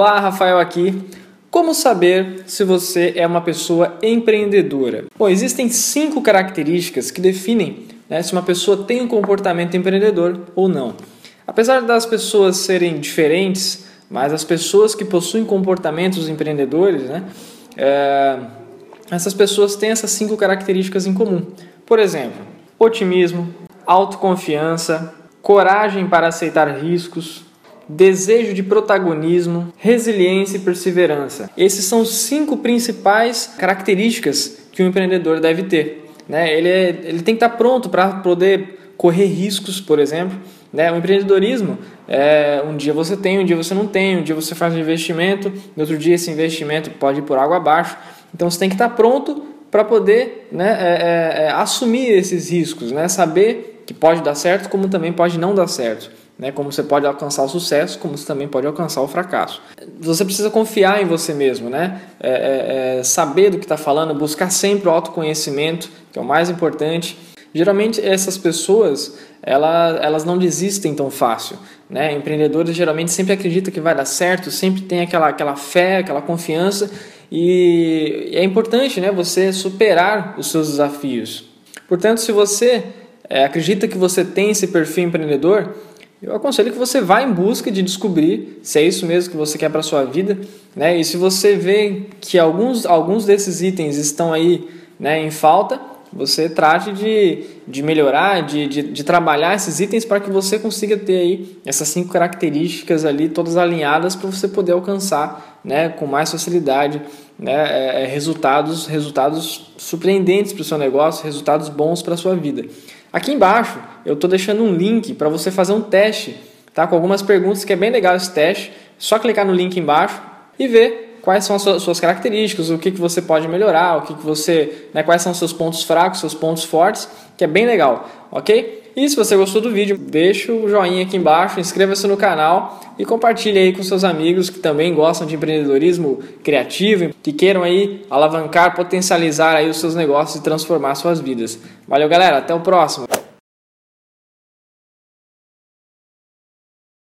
Olá, Rafael aqui. Como saber se você é uma pessoa empreendedora? Bom, existem cinco características que definem né, se uma pessoa tem um comportamento empreendedor ou não. Apesar das pessoas serem diferentes, mas as pessoas que possuem comportamentos empreendedores, né, é, essas pessoas têm essas cinco características em comum. Por exemplo, otimismo, autoconfiança, coragem para aceitar riscos, desejo de protagonismo, resiliência e perseverança. Esses são cinco principais características que o empreendedor deve ter. Né? Ele, é, ele tem que estar pronto para poder correr riscos, por exemplo. Né? O empreendedorismo, é, um dia você tem, um dia você não tem, um dia você faz um investimento, no outro dia esse investimento pode ir por água abaixo. Então você tem que estar pronto para poder né, é, é, é, assumir esses riscos, né? saber que pode dar certo, como também pode não dar certo. Né? Como você pode alcançar o sucesso, como você também pode alcançar o fracasso. Você precisa confiar em você mesmo, né? É, é, é saber do que está falando, buscar sempre o autoconhecimento, que é o mais importante. Geralmente essas pessoas elas, elas não desistem tão fácil. Né? Empreendedores geralmente sempre acreditam que vai dar certo, sempre tem aquela, aquela fé, aquela confiança e é importante né, você superar os seus desafios. Portanto, se você é, acredita que você tem esse perfil empreendedor, eu aconselho que você vá em busca de descobrir se é isso mesmo que você quer para a sua vida. Né? E se você vê que alguns, alguns desses itens estão aí né, em falta, você trate de, de melhorar, de, de, de trabalhar esses itens para que você consiga ter aí essas cinco características ali todas alinhadas para você poder alcançar né, com mais facilidade né, é, é resultados, resultados surpreendentes para o seu negócio, resultados bons para a sua vida. Aqui embaixo eu estou deixando um link para você fazer um teste, tá? Com algumas perguntas que é bem legal esse teste. Só clicar no link embaixo e ver quais são as suas características, o que, que você pode melhorar, o que, que você, né, quais são seus pontos fracos, seus pontos fortes, que é bem legal, ok? E se você gostou do vídeo, deixa o joinha aqui embaixo, inscreva-se no canal e compartilhe aí com seus amigos que também gostam de empreendedorismo criativo, que queiram aí alavancar, potencializar aí os seus negócios e transformar suas vidas. Valeu, galera, até o próximo.